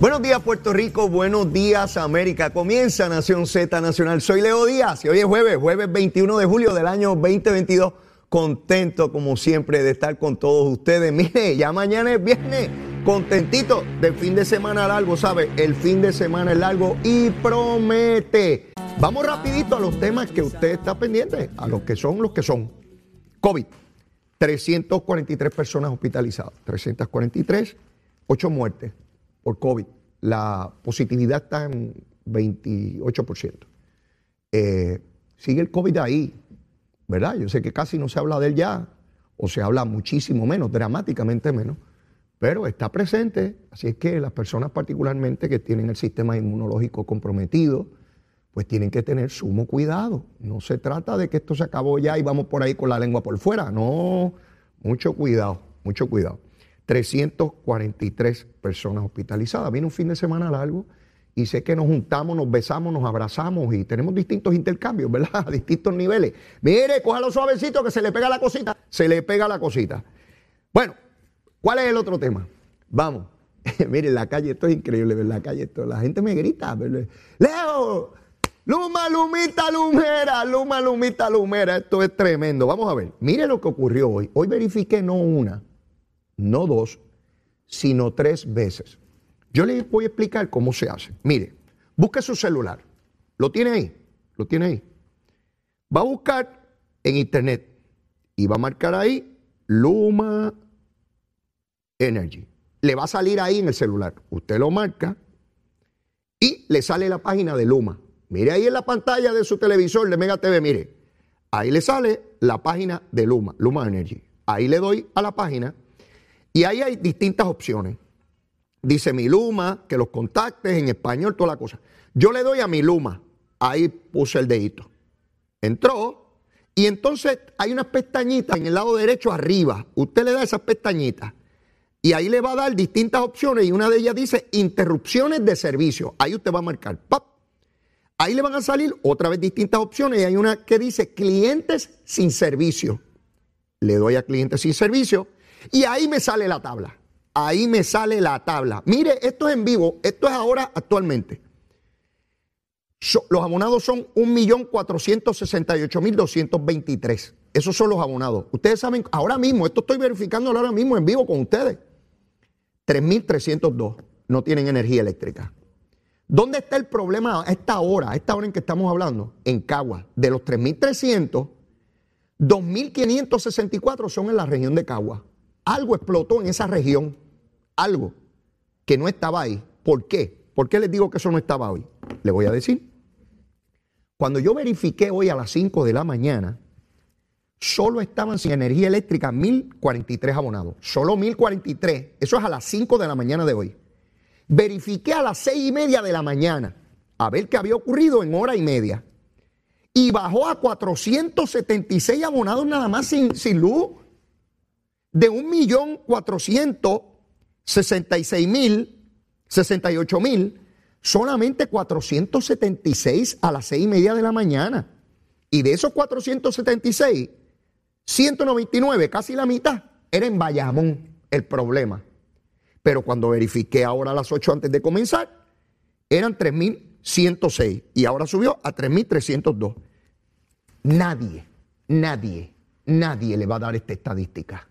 Buenos días Puerto Rico, buenos días América. Comienza Nación Z Nacional. Soy Leo Díaz y hoy es jueves, jueves 21 de julio del año 2022. Contento como siempre de estar con todos ustedes. Mire, ya mañana es viernes. Contentito del fin de semana largo, ¿sabe? El fin de semana es largo y promete. Vamos rapidito a los temas que usted está pendiente, a los que son los que son. COVID. 343 personas hospitalizadas. 343, 8 muertes por COVID. La positividad está en 28%. Eh, sigue el COVID ahí, ¿verdad? Yo sé que casi no se habla de él ya, o se habla muchísimo menos, dramáticamente menos, pero está presente. Así es que las personas particularmente que tienen el sistema inmunológico comprometido, pues tienen que tener sumo cuidado. No se trata de que esto se acabó ya y vamos por ahí con la lengua por fuera. No, mucho cuidado, mucho cuidado. 343 personas hospitalizadas. Viene un fin de semana largo y sé que nos juntamos, nos besamos, nos abrazamos y tenemos distintos intercambios, ¿verdad? A distintos niveles. Mire, cójalo suavecito que se le pega la cosita. Se le pega la cosita. Bueno, ¿cuál es el otro tema? Vamos. Mire, la calle esto es increíble, ¿verdad? La calle esto, la gente me grita, ¿verdad? Leo, Luma, Lumita, Lumera, Luma, Lumita, Lumera. Esto es tremendo. Vamos a ver. Mire lo que ocurrió hoy. Hoy verifiqué no una, no dos, sino tres veces. Yo les voy a explicar cómo se hace. Mire, busque su celular. ¿Lo tiene ahí? ¿Lo tiene ahí? Va a buscar en internet y va a marcar ahí Luma Energy. Le va a salir ahí en el celular. Usted lo marca y le sale la página de Luma. Mire ahí en la pantalla de su televisor de Mega TV, mire. Ahí le sale la página de Luma, Luma Energy. Ahí le doy a la página y ahí hay distintas opciones. Dice mi Luma, que los contactes en español, toda la cosa. Yo le doy a mi Luma. Ahí puse el dedito. Entró. Y entonces hay unas pestañitas en el lado derecho arriba. Usted le da esas pestañitas. Y ahí le va a dar distintas opciones. Y una de ellas dice interrupciones de servicio. Ahí usted va a marcar. ¡pap! Ahí le van a salir otra vez distintas opciones. Y hay una que dice clientes sin servicio. Le doy a clientes sin servicio. Y ahí me sale la tabla. Ahí me sale la tabla. Mire, esto es en vivo, esto es ahora actualmente. Los abonados son 1.468.223. Esos son los abonados. Ustedes saben, ahora mismo, esto estoy verificando ahora mismo en vivo con ustedes. 3.302 no tienen energía eléctrica. ¿Dónde está el problema a esta hora, a esta hora en que estamos hablando? En Cagua. De los 3.300, 2.564 son en la región de Cagua. Algo explotó en esa región. Algo que no estaba ahí. ¿Por qué? ¿Por qué les digo que eso no estaba hoy? Le voy a decir. Cuando yo verifiqué hoy a las 5 de la mañana, solo estaban sin energía eléctrica 1.043 abonados. Solo 1.043. Eso es a las 5 de la mañana de hoy. Verifiqué a las 6 y media de la mañana a ver qué había ocurrido en hora y media. Y bajó a 476 abonados nada más sin, sin luz. De 1.466.000, 68.000, solamente 476 a las 6 y media de la mañana. Y de esos 476, 199, casi la mitad, era en Bayamón el problema. Pero cuando verifiqué ahora a las 8 antes de comenzar, eran 3.106 y ahora subió a 3.302. Nadie, nadie, nadie le va a dar esta estadística.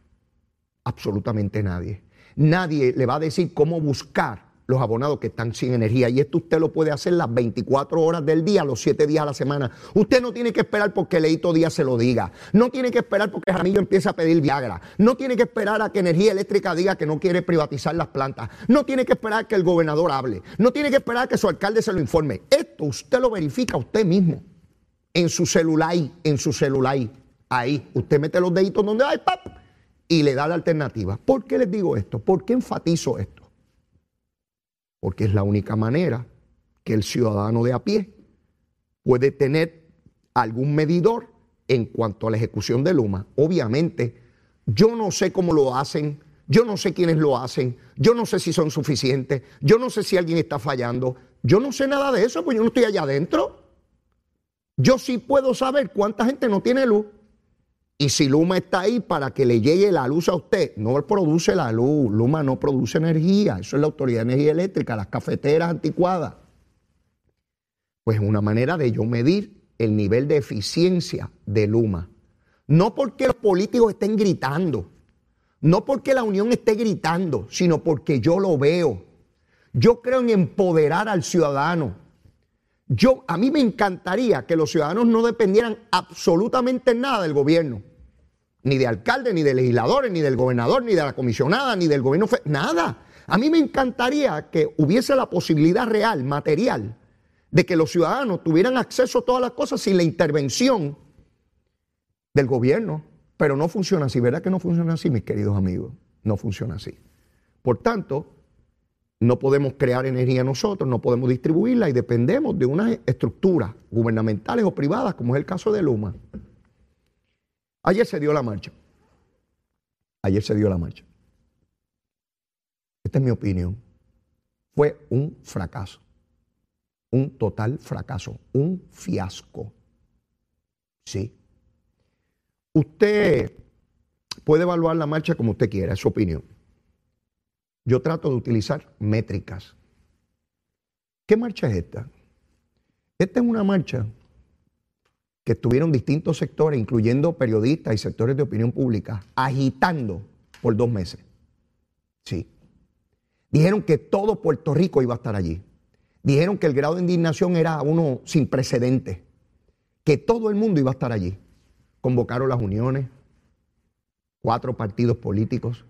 Absolutamente nadie. Nadie le va a decir cómo buscar los abonados que están sin energía. Y esto usted lo puede hacer las 24 horas del día, los 7 días a la semana. Usted no tiene que esperar porque Leito Díaz se lo diga. No tiene que esperar porque Ramillo empiece a pedir Viagra. No tiene que esperar a que Energía Eléctrica diga que no quiere privatizar las plantas. No tiene que esperar que el gobernador hable. No tiene que esperar que su alcalde se lo informe. Esto usted lo verifica usted mismo. En su celular, en su celular. Ahí. Usted mete los deditos donde hay, ¡pap! Y le da la alternativa. ¿Por qué les digo esto? ¿Por qué enfatizo esto? porque es la única manera que el ciudadano de a pie puede tener algún medidor en cuanto a la ejecución de Luma. Obviamente, yo no sé cómo lo hacen, yo no sé quiénes lo hacen, yo no sé si son suficientes, yo no sé si alguien está fallando, yo no sé nada de eso, pues yo no estoy allá adentro. Yo sí puedo saber cuánta gente no tiene luz. Y si Luma está ahí para que le llegue la luz a usted, no produce la luz, Luma no produce energía, eso es la Autoridad de Energía Eléctrica, las cafeteras anticuadas. Pues es una manera de yo medir el nivel de eficiencia de Luma. No porque los políticos estén gritando, no porque la Unión esté gritando, sino porque yo lo veo. Yo creo en empoderar al ciudadano. Yo, a mí me encantaría que los ciudadanos no dependieran absolutamente nada del gobierno, ni de alcalde, ni de legisladores, ni del gobernador, ni de la comisionada, ni del gobierno, nada. A mí me encantaría que hubiese la posibilidad real, material, de que los ciudadanos tuvieran acceso a todas las cosas sin la intervención del gobierno. Pero no funciona así, ¿verdad que no funciona así, mis queridos amigos? No funciona así. Por tanto, no podemos crear energía nosotros, no podemos distribuirla y dependemos de unas estructuras gubernamentales o privadas, como es el caso de Luma. Ayer se dio la marcha. Ayer se dio la marcha. Esta es mi opinión. Fue un fracaso. Un total fracaso. Un fiasco. Sí. Usted puede evaluar la marcha como usted quiera, es su opinión yo trato de utilizar métricas. ¿Qué marcha es esta? Esta es una marcha que estuvieron distintos sectores, incluyendo periodistas y sectores de opinión pública, agitando por dos meses. Sí. Dijeron que todo Puerto Rico iba a estar allí. Dijeron que el grado de indignación era uno sin precedentes, que todo el mundo iba a estar allí. Convocaron las uniones, cuatro partidos políticos,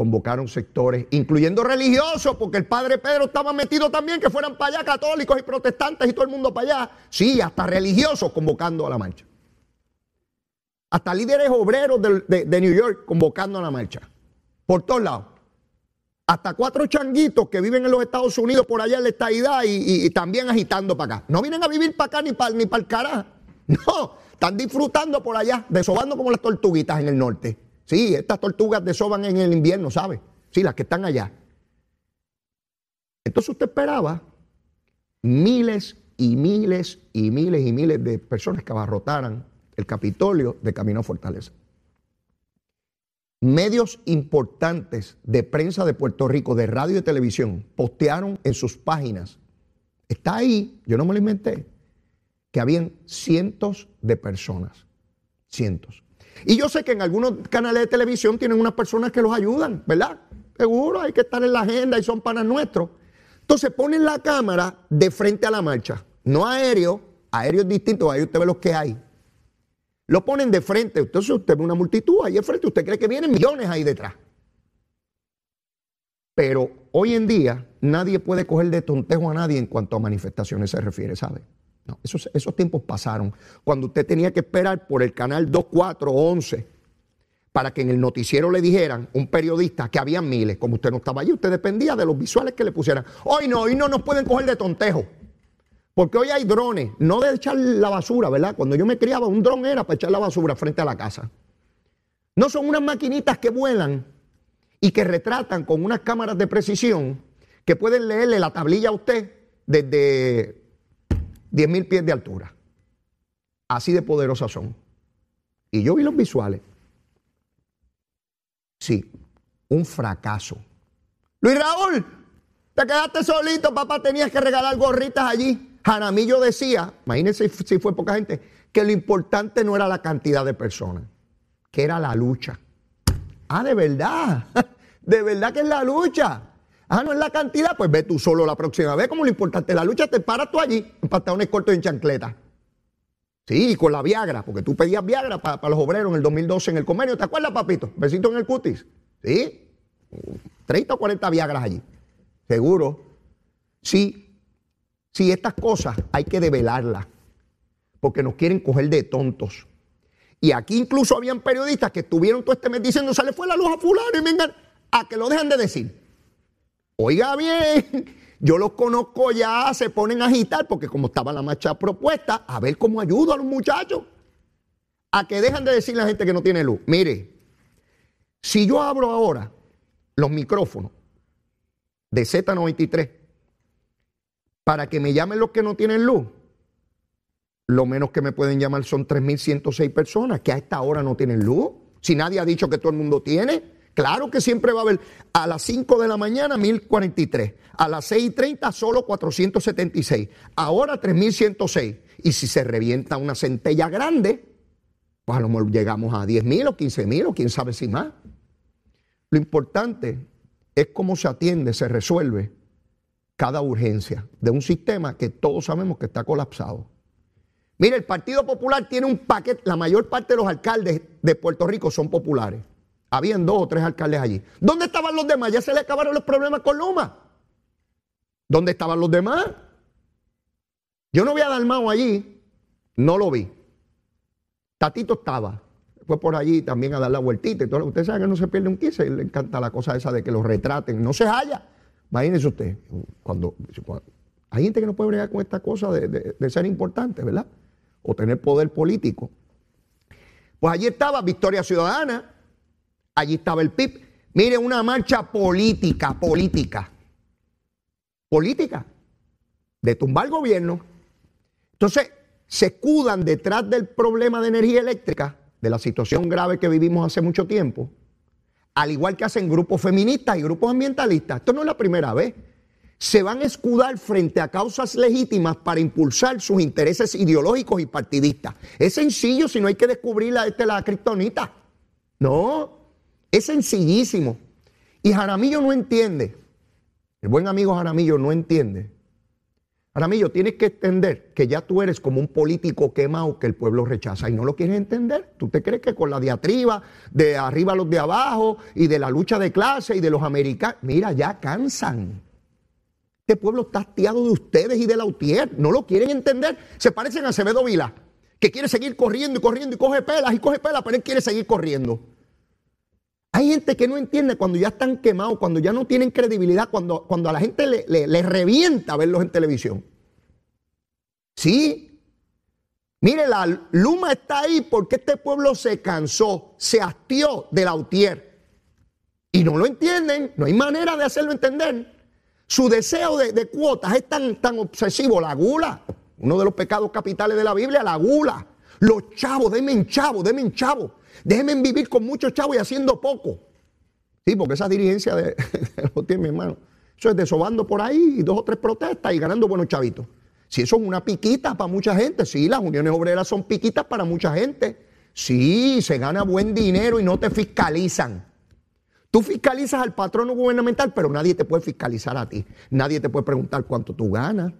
convocaron sectores, incluyendo religiosos, porque el padre Pedro estaba metido también, que fueran para allá católicos y protestantes y todo el mundo para allá. Sí, hasta religiosos convocando a la marcha. Hasta líderes obreros de, New York convocando a la marcha. Por todos lados. Hasta cuatro changuitos que viven en los Estados Unidos por allá en la estadidad y, también agitando para acá. No vienen a vivir para acá ni para ni para el carajo. No, están disfrutando por allá, desobando como las tortuguitas en el norte. Sí, estas tortugas desoban en el invierno, ¿sabe? Sí, las que están allá. Entonces usted esperaba miles y miles y miles y miles de personas que abarrotaran el Capitolio de Camino Fortaleza. Medios importantes de prensa de Puerto Rico, de radio y televisión, postearon en sus páginas. Está ahí, yo no me lo inventé, que habían cientos de personas, cientos. Y yo sé que en algunos canales de televisión tienen unas personas que los ayudan, ¿verdad? Seguro, hay que estar en la agenda y son panas nuestros. Entonces ponen la cámara de frente a la marcha, no aéreo, aéreo es distinto, ahí usted ve los que hay. Lo ponen de frente, entonces usted ve una multitud ahí de frente, usted cree que vienen millones ahí detrás. Pero hoy en día nadie puede coger de tontejo a nadie en cuanto a manifestaciones se refiere, ¿sabe? Esos, esos tiempos pasaron. Cuando usted tenía que esperar por el canal 2, 4, 11 para que en el noticiero le dijeran, un periodista, que había miles, como usted no estaba allí, usted dependía de los visuales que le pusieran. Hoy no, hoy no nos pueden coger de tontejo. Porque hoy hay drones, no de echar la basura, ¿verdad? Cuando yo me criaba, un dron era para echar la basura frente a la casa. No son unas maquinitas que vuelan y que retratan con unas cámaras de precisión que pueden leerle la tablilla a usted desde 10 mil pies de altura. Así de poderosas son. Y yo vi los visuales. Sí, un fracaso. Luis Raúl, te quedaste solito, papá, tenías que regalar gorritas allí. Jaramillo decía, imagínense si fue poca gente, que lo importante no era la cantidad de personas, que era la lucha. Ah, de verdad, de verdad que es la lucha. Ah, no es la cantidad, pues ve tú solo la próxima vez, como lo importante la lucha, te paras tú allí, en pantalones cortos y en chancleta. Sí, con la Viagra, porque tú pedías Viagra para los obreros en el 2012 en el convenio. ¿Te acuerdas, papito? Besito en el cutis. Sí, 30 o 40 Viagras allí. Seguro. Sí, sí, estas cosas hay que develarlas, porque nos quieren coger de tontos. Y aquí incluso habían periodistas que estuvieron todo este mes diciendo, se le fue la luz a fulano y vengan a que lo dejan de decir. Oiga bien, yo los conozco ya, se ponen a agitar, porque como estaba la marcha propuesta, a ver cómo ayudo a los muchachos. A que dejan de decir a la gente que no tiene luz. Mire, si yo abro ahora los micrófonos de Z93 para que me llamen los que no tienen luz, lo menos que me pueden llamar son 3.106 personas que a esta hora no tienen luz. Si nadie ha dicho que todo el mundo tiene, claro que siempre va a haber a las 5 de la mañana 1.043, a las 6.30 solo 476, ahora 3.106. Y si se revienta una centella grande, pues a lo mejor llegamos a 10.000 o 15.000 o quién sabe si más. Lo importante es cómo se atiende, se resuelve cada urgencia de un sistema que todos sabemos que está colapsado. Mire, el Partido Popular tiene un paquete, la mayor parte de los alcaldes de Puerto Rico son populares. Habían dos o tres alcaldes allí. ¿Dónde estaban los demás? Ya se le acabaron los problemas con Luma. ¿Dónde estaban los demás? Yo no vi a Dalmao allí, no lo vi. Tatito estaba, fue por allí también a dar la vueltita y todo. Usted sabe que no se pierde un 15, le encanta la cosa esa de que los retraten, no se halla. Imagínese usted, cuando, hay gente que no puede bregar con esta cosa de, de ser importante, ¿verdad? o tener poder político. Pues allí estaba Victoria Ciudadana, allí estaba el PIB. Mire, una marcha política, política, política, de tumbar el gobierno. Entonces, se escudan detrás del problema de energía eléctrica, de la situación grave que vivimos hace mucho tiempo, al igual que hacen grupos feministas y grupos ambientalistas. Esto no es la primera vez se van a escudar frente a causas legítimas para impulsar sus intereses ideológicos y partidistas. Es sencillo si no hay que descubrir este, la criptonita. No, es sencillísimo. Y Jaramillo no entiende. El buen amigo Jaramillo no entiende. Jaramillo, tienes que entender que ya tú eres como un político quemado que el pueblo rechaza y no lo quieres entender. ¿Tú te crees que con la diatriba de arriba a los de abajo y de la lucha de clase y de los americanos, mira, ya cansan. Este pueblo está hastiado de ustedes y de la UTIER. No lo quieren entender. Se parecen a Acevedo Vila, que quiere seguir corriendo y corriendo y coge pelas y coge pelas, pero él quiere seguir corriendo. Hay gente que no entiende cuando ya están quemados, cuando ya no tienen credibilidad, cuando, cuando a la gente le, le revienta verlos en televisión. Sí. Mire, la Luma está ahí porque este pueblo se cansó, se hastió de la UTIER. Y no lo entienden, no hay manera de hacerlo entender. Su deseo de, cuotas es tan, tan obsesivo, la gula. Uno de los pecados capitales de la Biblia, la gula. Los chavos, denme chavos, denme chavos. Déjenme vivir con muchos chavos y haciendo poco. Sí, porque esa dirigencia de, lo tiene mi hermano. Eso es desobando por ahí dos o tres protestas y ganando buenos chavitos. Si eso es una piquita para mucha gente, sí, las uniones obreras son piquitas para mucha gente. Sí, se gana buen dinero y no te fiscalizan. Tú fiscalizas al patrono gubernamental, pero nadie te puede fiscalizar a ti. Nadie te puede preguntar cuánto tú ganas,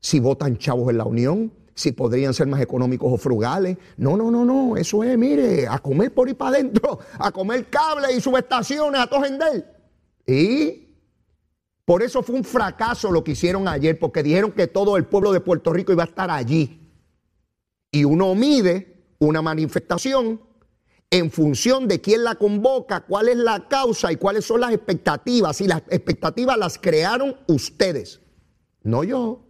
si votan chavos en la Unión, si podrían ser más económicos o frugales. No, no, no, no. Eso es, mire, a comer por ahí para adentro, a comer cables y subestaciones, a todo Y por eso fue un fracaso lo que hicieron ayer, porque dijeron que todo el pueblo de Puerto Rico iba a estar allí. Y uno mide una manifestación en función de quién la convoca, cuál es la causa y cuáles son las expectativas. Y las expectativas las crearon ustedes, no yo.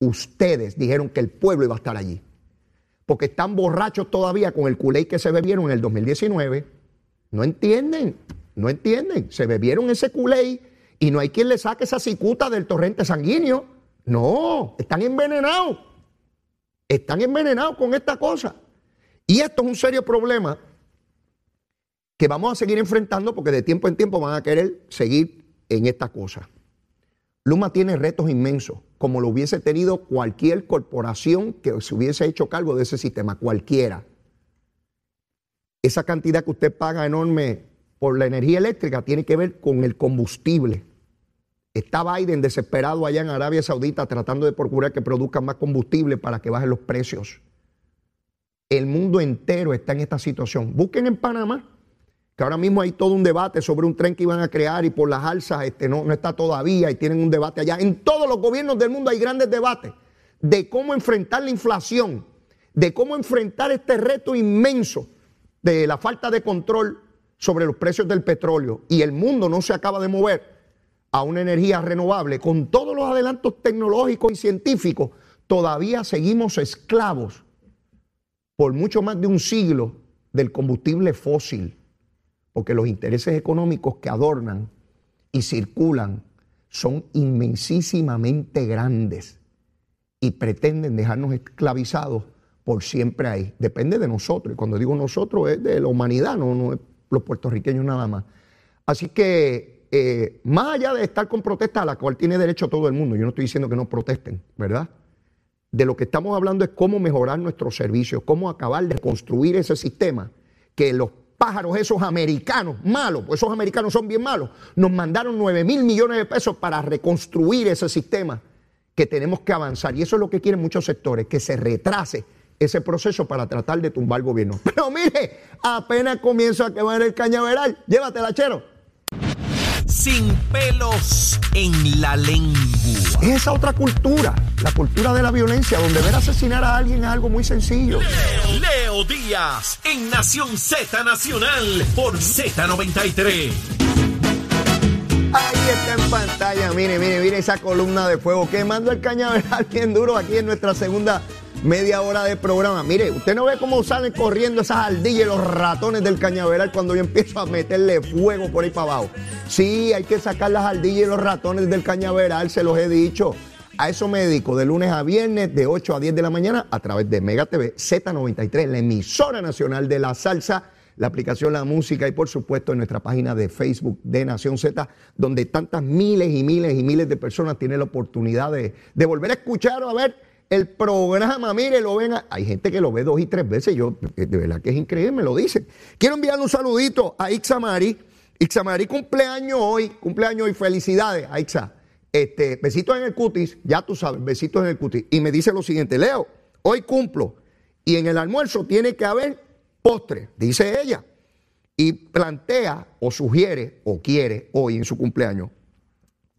Ustedes dijeron que el pueblo iba a estar allí. Porque están borrachos todavía con el culé que se bebieron en el 2019. No entienden, no entienden. Se bebieron ese culé y no hay quien le saque esa cicuta del torrente sanguíneo. No, están envenenados. Están envenenados con esta cosa. Y esto es un serio problema que vamos a seguir enfrentando porque de tiempo en tiempo van a querer seguir en esta cosa. Luma tiene retos inmensos, como lo hubiese tenido cualquier corporación que se hubiese hecho cargo de ese sistema, cualquiera. Esa cantidad que usted paga enorme por la energía eléctrica tiene que ver con el combustible. Está Biden desesperado allá en Arabia Saudita tratando de procurar que produzcan más combustible para que bajen los precios. El mundo entero está en esta situación. Busquen en Panamá, que ahora mismo hay todo un debate sobre un tren que iban a crear y por las alzas este, no, no está todavía y tienen un debate allá. En todos los gobiernos del mundo hay grandes debates de cómo enfrentar la inflación, de cómo enfrentar este reto inmenso de la falta de control sobre los precios del petróleo. Y el mundo no se acaba de mover a una energía renovable, con todos los adelantos tecnológicos y científicos, todavía seguimos esclavos por mucho más de un siglo del combustible fósil, porque los intereses económicos que adornan y circulan son inmensísimamente grandes y pretenden dejarnos esclavizados por siempre ahí. Depende de nosotros, y cuando digo nosotros es de la humanidad, no, es los puertorriqueños nada más. Así que, eh, más allá de estar con protestas a la cual tiene derecho todo el mundo, yo no estoy diciendo que no protesten, ¿verdad? De lo que estamos hablando es cómo mejorar nuestros servicios, cómo acabar de construir ese sistema que los pájaros esos americanos, malos, pues esos americanos son bien malos, nos mandaron 9 mil millones de pesos para reconstruir ese sistema que tenemos que avanzar. Y eso es lo que quieren muchos sectores, que se retrase ese proceso para tratar de tumbar el gobierno. Pero mire, apenas comienza a quemar el cañaveral. Llévatela, chero. Sin pelos en la lengua. Es esa otra cultura, la cultura de la violencia, donde ver asesinar a alguien es algo muy sencillo. Leo Díaz en Nación Z Nacional por Z93. Ahí está en pantalla, mire, mire, mire esa columna de fuego quemando el cañaveral bien duro aquí en nuestra segunda media hora de programa. Mire, usted no ve cómo salen corriendo esas ardillas y los ratones del cañaveral cuando yo empiezo a meterle fuego por ahí para abajo. Sí, hay que sacar las ardillas y los ratones del cañaveral, se los he dicho. A eso me dedico de lunes a viernes, de 8 a 10 de la mañana, a través de Mega TV Z93, la emisora nacional de la salsa, la aplicación La Música y por supuesto en nuestra página de Facebook de Nación Z, donde tantas miles y miles y miles de personas tienen la oportunidad de, de volver a escuchar o a ver el programa, mire, lo ven. hay gente que lo ve dos y tres veces. Yo, de verdad que es increíble, me lo dicen. Quiero enviarle un saludito a Ixamari. Ixamari cumpleaños hoy, cumpleaños hoy. Felicidades a Ixa. Este, besitos en el cutis, ya tú sabes, besitos en el cutis. Y me dice lo siguiente: Leo, hoy cumplo. Y en el almuerzo tiene que haber postre, dice ella. Y plantea o sugiere o quiere hoy en su cumpleaños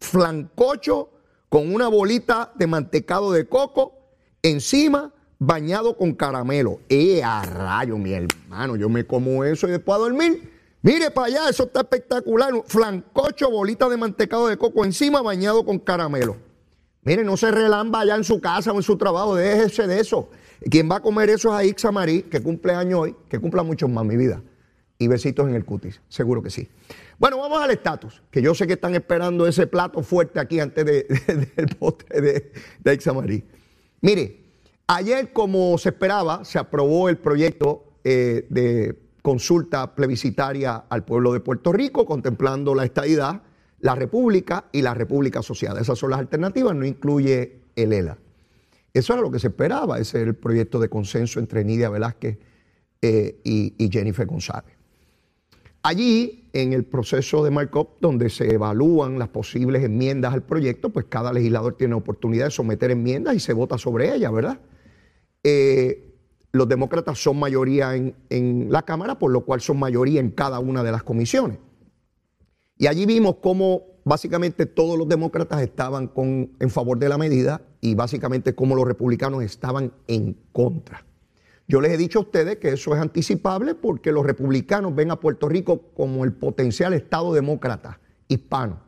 flancocho con una bolita de mantecado de coco encima bañado con caramelo. ¡Eh, a rayo, mi hermano! Yo me como eso y después a dormir. Mire para allá, eso está espectacular. Flancocho, bolita de mantecado de coco encima bañado con caramelo. Mire, no se relamba allá en su casa o en su trabajo, déjese de eso. Quien va a comer eso es a Ixa Marí, que cumple año hoy, que cumpla muchos más mi vida. Y besitos en el cutis, seguro que sí. Bueno, vamos al estatus, que yo sé que están esperando ese plato fuerte aquí antes del postre de, de Ixa Marí. Mire, ayer como se esperaba, se aprobó el proyecto eh, de consulta plebiscitaria al pueblo de Puerto Rico, contemplando la estadidad, la república y la república asociada. Esas son las alternativas, no incluye el ELA. Eso era lo que se esperaba, ese es el proyecto de consenso entre Nidia Velázquez eh, y Jennifer González. Allí, en el proceso de markup, donde se evalúan las posibles enmiendas al proyecto, pues cada legislador tiene oportunidad de someter enmiendas y se vota sobre ellas, ¿verdad? Eh, los demócratas son mayoría en, la Cámara, por lo cual son mayoría en cada una de las comisiones. Y allí vimos cómo básicamente todos los demócratas estaban en favor de la medida y básicamente cómo los republicanos estaban en contra. Yo les he dicho a ustedes que eso es anticipable porque los republicanos ven a Puerto Rico como el potencial Estado demócrata hispano.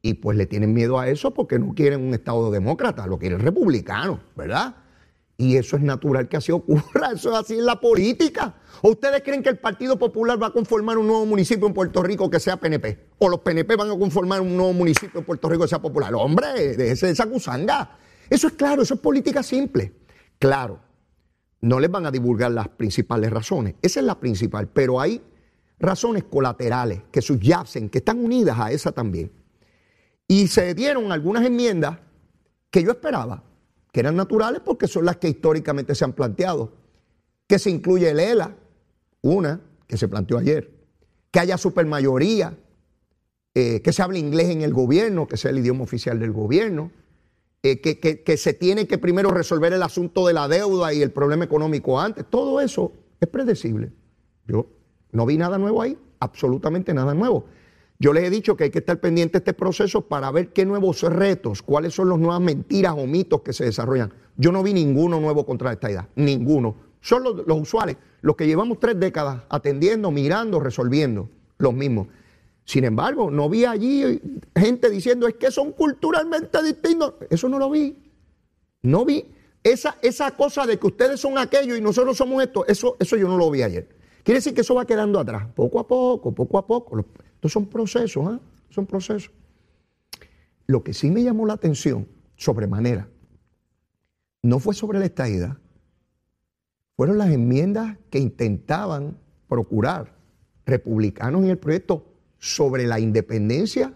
Y pues le tienen miedo a eso porque no quieren un Estado demócrata, lo quieren republicano, ¿verdad? Y eso es natural que así ocurra, eso es así en la política. ¿O ustedes creen que el Partido Popular va a conformar un nuevo municipio en Puerto Rico que sea PNP? ¿O los PNP van a conformar un nuevo municipio en Puerto Rico que sea popular? Hombre, de esa gusanga. Eso es claro, eso es política simple. Claro, no les van a divulgar las principales razones. Esa es la principal, pero hay razones colaterales que subyacen, que están unidas a esa también. Y se dieron algunas enmiendas que yo esperaba, que eran naturales porque son las que históricamente se han planteado. Que se incluye el ELA, una que se planteó ayer, que haya supermayoría eh, que se hable inglés en el gobierno, que sea el idioma oficial del gobierno, eh, que, se tiene que primero resolver el asunto de la deuda y el problema económico antes. Todo eso es predecible. Yo no vi nada nuevo ahí, absolutamente nada nuevo. Yo les he dicho que hay que estar pendiente de este proceso para ver qué nuevos retos, cuáles son las nuevas mentiras o mitos que se desarrollan. Yo no vi ninguno nuevo contra esta idea, ninguno. Son los, usuales, los que llevamos tres décadas atendiendo, mirando, resolviendo, los mismos. Sin embargo, no vi allí gente diciendo es que son culturalmente distintos. Eso no lo vi. No vi esa, esa cosa de que ustedes son aquello y nosotros somos esto. Eso, eso yo no lo vi ayer. Quiere decir que eso va quedando atrás, poco a poco, poco a poco. Estos son procesos, ¿eh? Son procesos. Lo que sí me llamó la atención, sobremanera, no fue sobre la estadidad, fueron las enmiendas que intentaban procurar republicanos en el proyecto sobre la independencia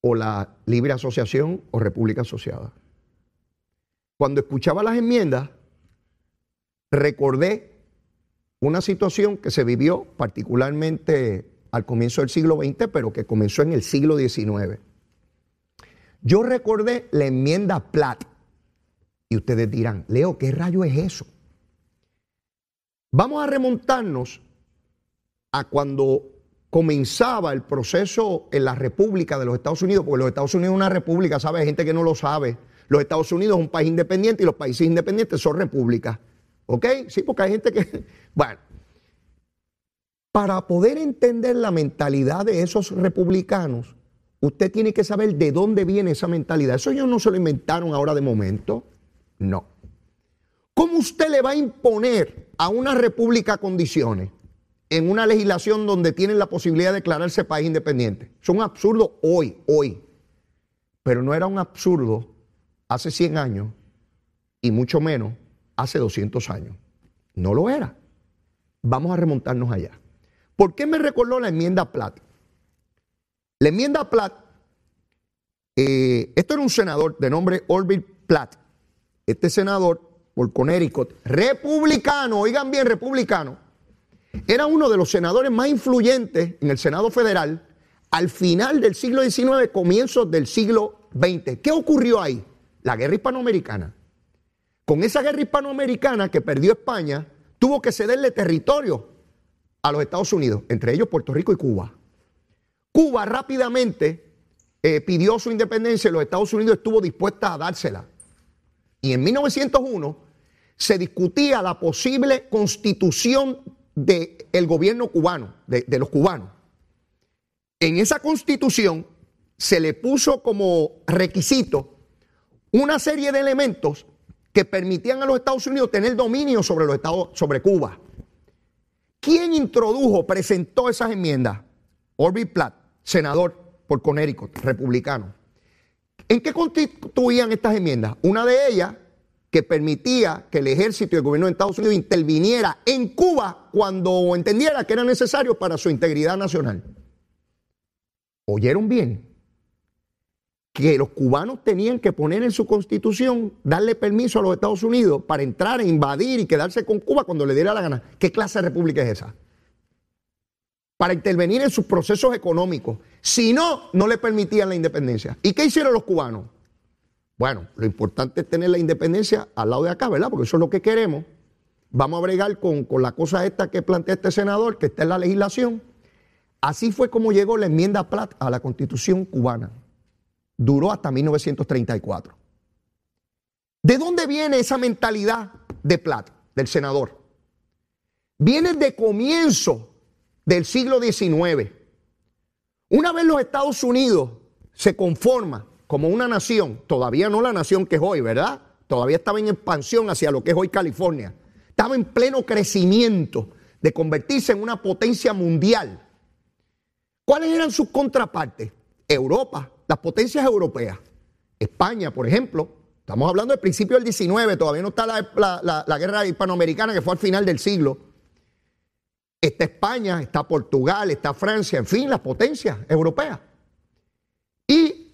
o la libre asociación o república asociada. Cuando escuchaba las enmiendas, recordé una situación que se vivió particularmente al comienzo del siglo XX, pero que comenzó en el siglo XIX. Yo recordé la enmienda Platt. Y ustedes dirán, Leo, ¿qué rayo es eso? Vamos a remontarnos a cuando comenzaba el proceso en la República de los Estados Unidos, porque los Estados Unidos es una república, ¿sabe? Hay gente que no lo sabe. Los Estados Unidos es un país independiente y los países independientes son repúblicas. ¿Ok? Sí, porque hay gente que... Bueno, para poder entender la mentalidad de esos republicanos, usted tiene que saber de dónde viene esa mentalidad. Eso ellos no se lo inventaron ahora de momento. No. ¿Cómo usted le va a imponer a una república condiciones en una legislación donde tienen la posibilidad de declararse país independiente? Es un absurdo hoy, hoy. Pero no era un absurdo hace 100 años y mucho menos hace 200 años. No lo era. Vamos a remontarnos allá. ¿Por qué me recordó la enmienda Platt? La enmienda Platt, eh, esto era un senador de nombre Orville Platt. Este senador, por Connecticut, republicano, oigan bien, republicano, era uno de los senadores más influyentes en el Senado Federal al final del siglo XIX, comienzos del siglo XX. ¿Qué ocurrió ahí? La guerra hispanoamericana. Con esa guerra hispanoamericana que perdió España, tuvo que cederle territorio a los Estados Unidos, entre ellos Puerto Rico y Cuba. Cuba rápidamente eh, pidió su independencia y los Estados Unidos estuvo dispuesta a dársela. Y en 1901 se discutía la posible constitución del gobierno cubano, de, los cubanos. En esa constitución se le puso como requisito una serie de elementos que permitían a los Estados Unidos tener dominio sobre los Estados, sobre Cuba. ¿Quién introdujo, presentó esas enmiendas? Orville Platt, senador por Connecticut, republicano. ¿En qué constituían estas enmiendas? Una de ellas que permitía que el ejército y el gobierno de Estados Unidos interviniera en Cuba cuando entendiera que era necesario para su integridad nacional. ¿Oyeron bien? que los cubanos tenían que poner en su constitución, darle permiso a los Estados Unidos para entrar, e invadir y quedarse con Cuba cuando le diera la gana. ¿Qué clase de república es esa? Para intervenir en sus procesos económicos. Si no, no le permitían la independencia. ¿Y qué hicieron los cubanos? Bueno, lo importante es tener la independencia al lado de acá, ¿verdad? Porque eso es lo que queremos. Vamos a bregar con, con la cosa esta que plantea este senador, que está en la legislación. Así fue como llegó la enmienda Platt a la constitución cubana duró hasta 1934. ¿De dónde viene esa mentalidad de Platt, del senador? Viene de comienzo del siglo XIX. Una vez los Estados Unidos se conforma como una nación, todavía no la nación que es hoy, ¿verdad? Todavía estaba en expansión hacia lo que es hoy California. Estaba en pleno crecimiento de convertirse en una potencia mundial. ¿Cuáles eran sus contrapartes? Europa, las potencias europeas, España, por ejemplo, estamos hablando del principio del 19, todavía no está la, guerra hispanoamericana que fue al final del siglo. Está España, está Portugal, está Francia, en fin, las potencias europeas.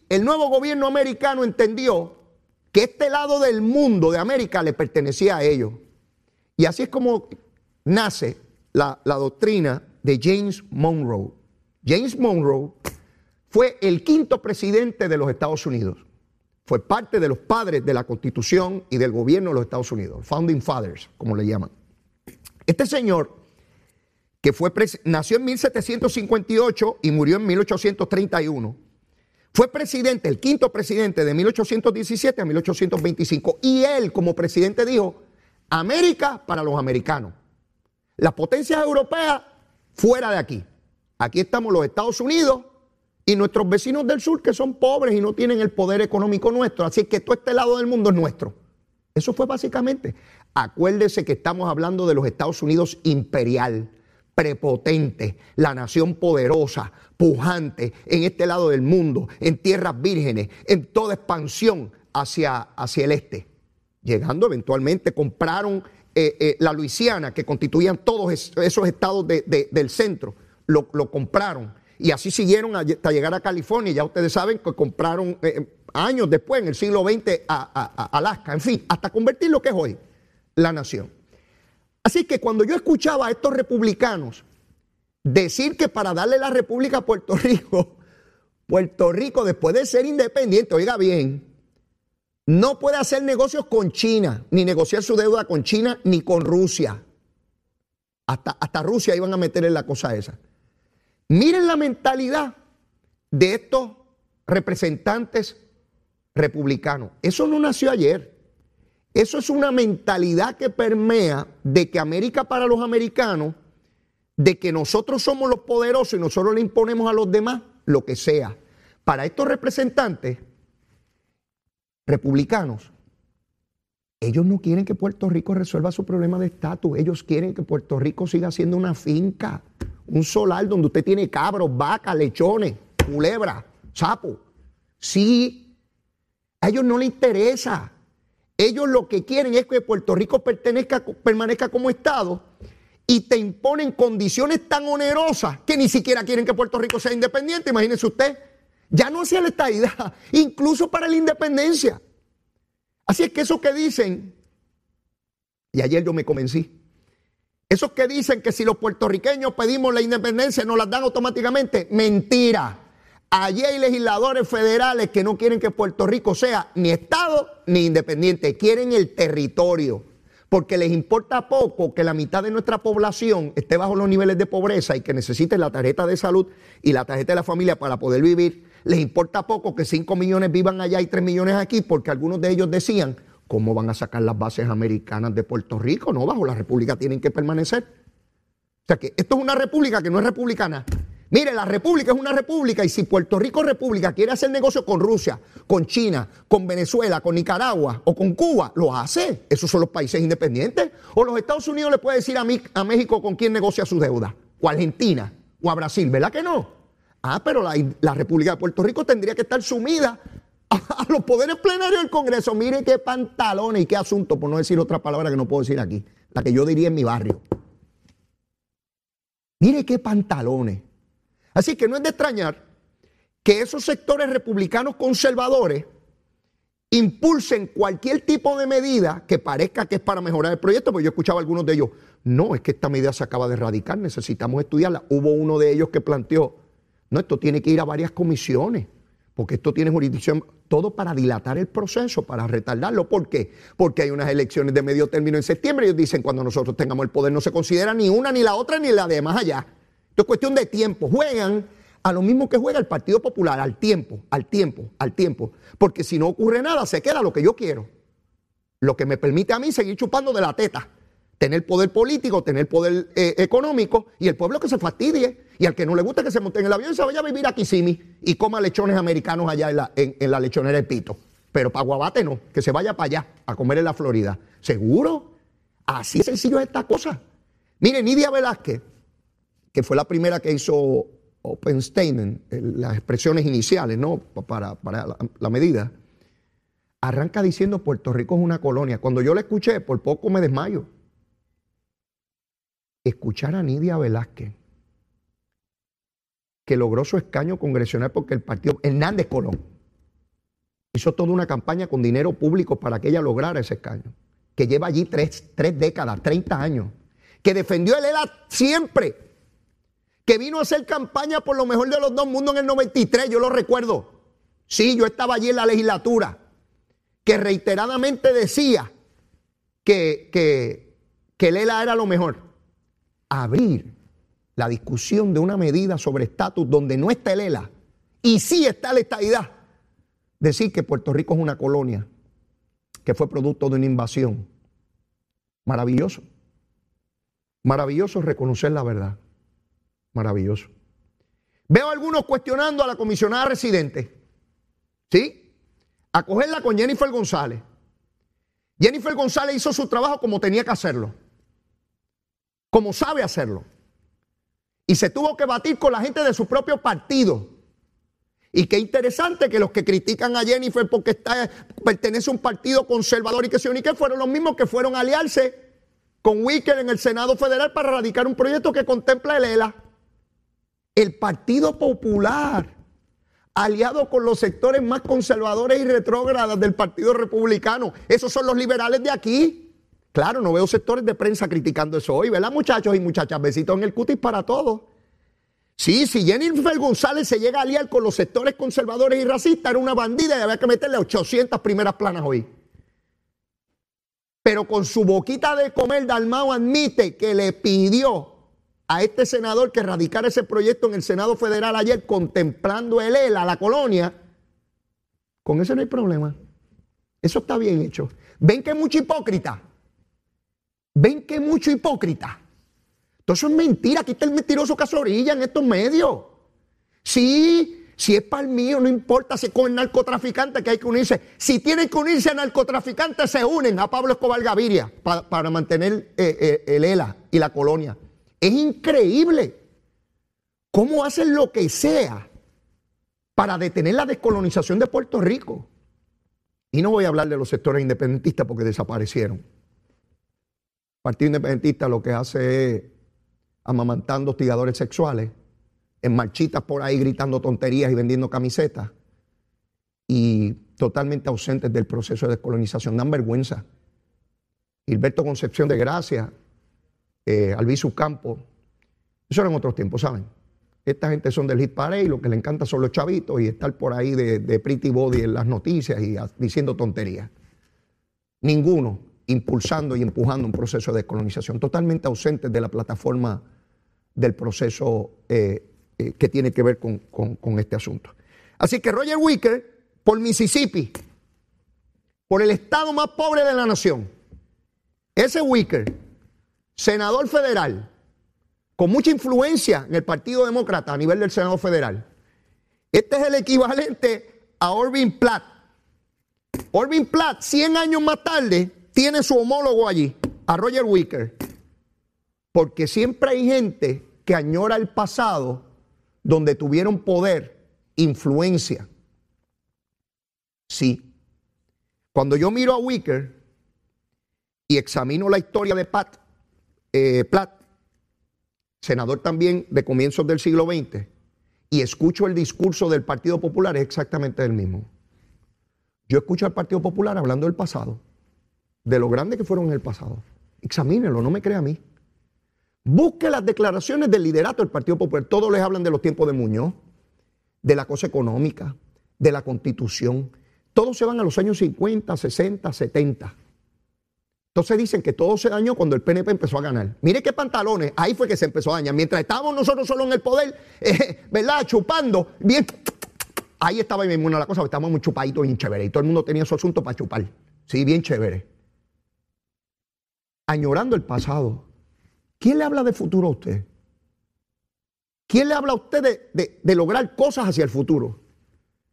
El nuevo gobierno americano entendió que este lado del mundo de América le pertenecía a ellos. Y así es como nace la, la doctrina de James Monroe. James Monroe fue el quinto presidente de los Estados Unidos. Fue parte de los padres de la Constitución y del gobierno de los Estados Unidos, Founding Fathers, como le llaman. Este señor, que fue nació en 1758 y murió en 1831, fue presidente, el quinto presidente de 1817 a 1825, y él como presidente dijo, América para los americanos, las potencias europeas fuera de aquí. Aquí estamos los Estados Unidos y nuestros vecinos del sur que son pobres y no tienen el poder económico nuestro. Así que todo este lado del mundo es nuestro. Eso fue básicamente. Acuérdese que estamos hablando de los Estados Unidos imperial, prepotente, la nación poderosa, pujante en este lado del mundo, en tierras vírgenes, en toda expansión hacia, hacia el este. Llegando eventualmente, compraron eh, eh, la Luisiana, que constituían todos esos estados del centro, lo, compraron. Y así siguieron hasta llegar a California. Ya ustedes saben que compraron eh, años después, en el siglo XX, a, Alaska, en fin, hasta convertir lo que es hoy la nación. Así que cuando yo escuchaba a estos republicanos decir que para darle la república a Puerto Rico, Puerto Rico después de ser independiente, oiga bien, no puede hacer negocios con China, ni negociar su deuda con China, ni con Rusia. Hasta, hasta Rusia iban a meter en la cosa esa. Miren la mentalidad de estos representantes republicanos. Eso no nació ayer. Eso es una mentalidad que permea de que América para los americanos, de que nosotros somos los poderosos y nosotros le imponemos a los demás lo que sea. Para estos representantes republicanos, ellos no quieren que Puerto Rico resuelva su problema de estatus. Ellos quieren que Puerto Rico siga siendo una finca, un solar donde usted tiene cabros, vacas, lechones, culebras, sapos. Sí, a ellos no les interesa. Ellos lo que quieren es que Puerto Rico permanezca como Estado y te imponen condiciones tan onerosas que ni siquiera quieren que Puerto Rico sea independiente. Imagínese usted, ya no hacia la estadidad, incluso para la independencia. Así es que esos que dicen, y ayer yo me convencí, esos que dicen que si los puertorriqueños pedimos la independencia nos la dan automáticamente, mentira. Allí hay legisladores federales que no quieren que Puerto Rico sea ni Estado ni independiente, quieren el territorio, porque les importa poco que la mitad de nuestra población esté bajo los niveles de pobreza y que necesite la tarjeta de salud y la tarjeta de la familia para poder vivir. Les importa poco que 5 millones vivan allá y 3 millones aquí, porque algunos de ellos decían, ¿cómo van a sacar las bases americanas de Puerto Rico? No, bajo la república tienen que permanecer. O sea que esto es una república que no es republicana. Mire, la república es una república y si Puerto Rico República quiere hacer negocio con Rusia, con China, con Venezuela, con Nicaragua o con Cuba, lo hace. Esos son los países independientes. O los Estados Unidos le puede decir a, México con quién negocia su deuda. O a Argentina o a Brasil, ¿verdad que no? Ah, pero la, República de Puerto Rico tendría que estar sumida a, los poderes plenarios del Congreso. Mire qué pantalones y qué asunto, por no decir otra palabra que no puedo decir aquí, la que yo diría en mi barrio. Mire qué pantalones. Así que no es de extrañar que esos sectores republicanos conservadores impulsen cualquier tipo de medida que parezca que es para mejorar el proyecto, porque yo escuchaba a algunos de ellos, no, es que esta medida se acaba de erradicar, necesitamos estudiarla. Hubo uno de ellos que planteó, no, esto tiene que ir a varias comisiones, porque esto tiene jurisdicción, todo para dilatar el proceso, para retardarlo. ¿Por qué? Porque hay unas elecciones de medio término en septiembre y ellos dicen, cuando nosotros tengamos el poder no se considera ni una, ni la otra, ni la de más allá. Esto es cuestión de tiempo. Juegan a lo mismo que juega el Partido Popular, al tiempo, al tiempo, al tiempo. Porque si no ocurre nada, se queda lo que yo quiero. Lo que me permite a mí seguir chupando de la teta. Tener poder político, tener poder eh, económico y el pueblo que se fastidie. Y al que no le gusta que se monte en el avión se vaya a vivir a Kissimmee y coma lechones americanos allá en la, en, la lechonera del Pito. Pero para Guabate no, que se vaya para allá a comer en la Florida. ¿Seguro? Así sencillo es esta cosa. Mire, Nidia Velázquez que fue la primera que hizo Open Statement, las expresiones iniciales, ¿no? Para, la, medida, arranca diciendo Puerto Rico es una colonia. Cuando yo la escuché, por poco me desmayo. Escuchar a Nidia Velázquez, que logró su escaño congresional porque el partido Hernández Colón hizo toda una campaña con dinero público para que ella lograra ese escaño, que lleva allí tres, tres décadas, 30 años, que defendió el ELA siempre que vino a hacer campaña por lo mejor de los dos mundos en el 93, yo lo recuerdo. Sí, yo estaba allí en la legislatura, que reiteradamente decía que, que, que Lela era lo mejor. Abrir la discusión de una medida sobre estatus donde no está el ELA y sí está la estadidad. Decir que Puerto Rico es una colonia que fue producto de una invasión. Maravilloso. Maravilloso reconocer la verdad. Maravilloso. Veo a algunos cuestionando a la comisionada residente. ¿Sí? A cogerla con Jennifer González. Jennifer González hizo su trabajo como tenía que hacerlo. Como sabe hacerlo. Y se tuvo que batir con la gente de su propio partido. Y qué interesante que los que critican a Jennifer porque está, pertenece a un partido conservador y que se unique fueron los mismos que fueron a aliarse con Wicker en el Senado Federal para radicar un proyecto que contempla el ELA. El Partido Popular, aliado con los sectores más conservadores y retrógradas del Partido Republicano. Esos son los liberales de aquí. Claro, no veo sectores de prensa criticando eso hoy, ¿verdad, muchachos y muchachas? Besitos en el cutis para todos. Sí, si Jennifer González se llega a aliar con los sectores conservadores y racistas, era una bandida y había que meterle 800 primeras planas hoy. Pero con su boquita de comer, Dalmao admite que le pidió a este senador que radicara ese proyecto en el Senado Federal ayer, contemplando el ELA, la colonia. Con eso no hay problema. Eso está bien hecho. ¿Ven que es mucho hipócrita? Ven que mucho hipócrita. Eso es mentira. Aquí está el mentiroso Casorilla en estos medios. Sí, si es para el mío, no importa si es con el narcotraficante que hay que unirse. Si tienen que unirse a narcotraficantes, se unen a Pablo Escobar Gaviria para, mantener eh, eh, el ELA y la colonia. Es increíble cómo hacen lo que sea para detener la descolonización de Puerto Rico. Y no voy a hablar de los sectores independentistas porque desaparecieron. Partido Independentista lo que hace es amamantando hostigadores sexuales, en marchitas por ahí gritando tonterías y vendiendo camisetas, y totalmente ausentes del proceso de descolonización. Dan vergüenza. Gilberto Concepción de Gracia, eh, Albizu Campo, eso eran otros tiempos, ¿saben? Esta gente son del hit parade y lo que le encanta son los chavitos y estar por ahí de, pretty body en las noticias y diciendo tonterías. Ninguno impulsando y empujando un proceso de descolonización, totalmente ausentes de la plataforma del proceso eh, eh, que tiene que ver con, con, este asunto. Así que Roger Wicker, por Mississippi, por el estado más pobre de la nación, ese Wicker, senador federal, con mucha influencia en el Partido Demócrata a nivel del Senado Federal, este es el equivalente a Orvin Platt. Orvin Platt, 100 años más tarde, tiene su homólogo allí, a Roger Wicker. Porque siempre hay gente que añora el pasado donde tuvieron poder, influencia. Sí. Cuando yo miro a Wicker y examino la historia de Pat, eh, Platt, senador también de comienzos del siglo XX, y escucho el discurso del Partido Popular, es exactamente el mismo. Yo escucho al Partido Popular hablando del pasado de lo grande que fueron en el pasado. Examínenlo, no me crea a mí. Busque las declaraciones del liderato del Partido Popular. Todos les hablan de los tiempos de Muñoz, de la cosa económica, de la constitución. Todos se van a los años 50, 60, 70. Entonces dicen que todo se dañó cuando el PNP empezó a ganar. Mire qué pantalones, ahí fue que se empezó a dañar. Mientras estábamos nosotros solo en el poder, eh, ¿verdad? Chupando, bien. Ahí estaba bien buena la cosa, estábamos muy chupaditos, bien chévere. Y todo el mundo tenía su asunto para chupar. Sí, bien chévere añorando el pasado. ¿Quién le habla de futuro a usted? ¿Quién le habla a usted de, lograr cosas hacia el futuro?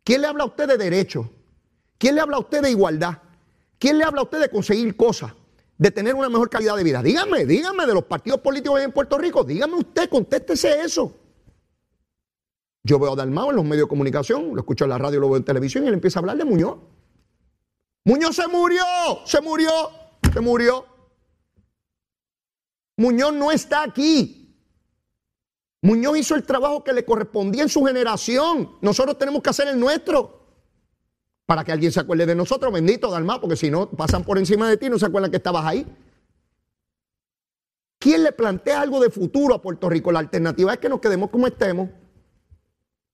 ¿Quién le habla a usted de derecho? ¿Quién le habla a usted de igualdad? ¿Quién le habla a usted de conseguir cosas? De tener una mejor calidad de vida. Dígame, dígame de los partidos políticos en Puerto Rico. Dígame usted, contéstese eso. Yo veo a Dalmao en los medios de comunicación, lo escucho en la radio, lo veo en televisión y él empieza a hablar de Muñoz. Muñoz se murió, se murió, se murió. Muñoz no está aquí. Muñoz hizo el trabajo que le correspondía en su generación. Nosotros tenemos que hacer el nuestro. Para que alguien se acuerde de nosotros, bendito Dalma, porque si no pasan por encima de ti no se acuerdan que estabas ahí. ¿Quién le plantea algo de futuro a Puerto Rico? La alternativa es que nos quedemos como estemos.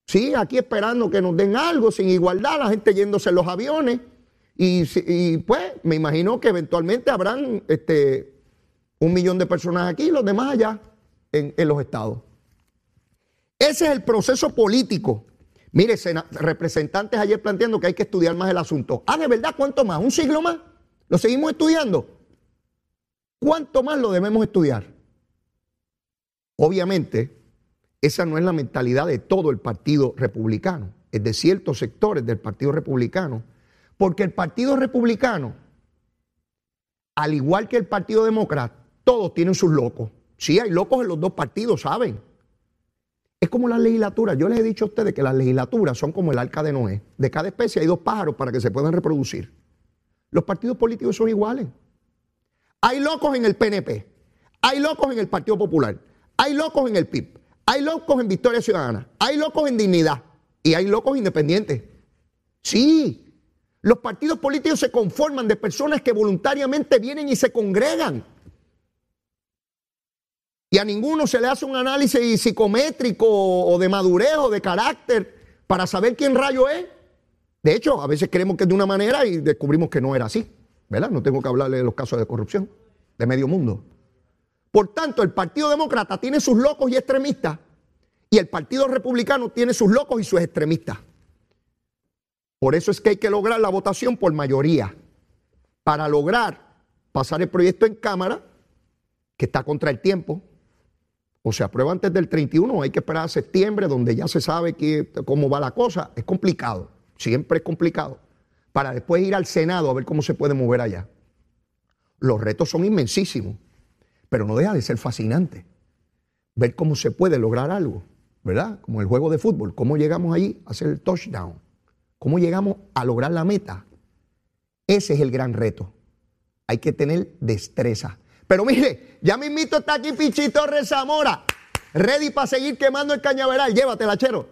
Sí, aquí esperando que nos den algo, sin igualdad, la gente yéndose en los aviones. Y, pues me imagino que eventualmente habrán este, un millón de personas aquí y los demás allá en, en los estados. Ese es el proceso político. Mire, representantes ayer planteando que hay que estudiar más el asunto. Ah, de verdad, ¿cuánto más? ¿Un siglo más? ¿Lo seguimos estudiando? ¿Cuánto más lo debemos estudiar? Obviamente, esa no es la mentalidad de todo el Partido Republicano, es de ciertos sectores del Partido Republicano, porque el Partido Republicano, al igual que el Partido Demócrata, todos tienen sus locos. Sí, hay locos en los dos partidos, ¿saben? Es como las legislaturas. Yo les he dicho a ustedes que las legislaturas son como el arca de Noé. De cada especie hay dos pájaros para que se puedan reproducir. Los partidos políticos son iguales. Hay locos en el PNP, hay locos en el Partido Popular, hay locos en el PIB, hay locos en Victoria Ciudadana, hay locos en Dignidad y hay locos independientes. Sí, los partidos políticos se conforman de personas que voluntariamente vienen y se congregan. Y a ninguno se le hace un análisis psicométrico o de madurez o de carácter para saber quién rayo es. De hecho, a veces creemos que es de una manera y descubrimos que no era así. ¿Verdad? No tengo que hablarle de los casos de corrupción de medio mundo. Por tanto, el Partido Demócrata tiene sus locos y extremistas y el Partido Republicano tiene sus locos y sus extremistas. Por eso es que hay que lograr la votación por mayoría. Para lograr pasar el proyecto en Cámara, que está contra el tiempo, o se aprueba antes del 31 o hay que esperar a septiembre, donde ya se sabe cómo va la cosa. Es complicado, siempre es complicado para después ir al Senado a ver cómo se puede mover allá. Los retos son inmensísimos, pero no deja de ser fascinante ver cómo se puede lograr algo, ¿verdad? Como el juego de fútbol, cómo llegamos allí a hacer el touchdown, cómo llegamos a lograr la meta. Ese es el gran reto. Hay que tener destreza. Pero mire, ya mismito está aquí Pichito Rezamora, ready para seguir quemando el cañaveral. Llévatela, chero.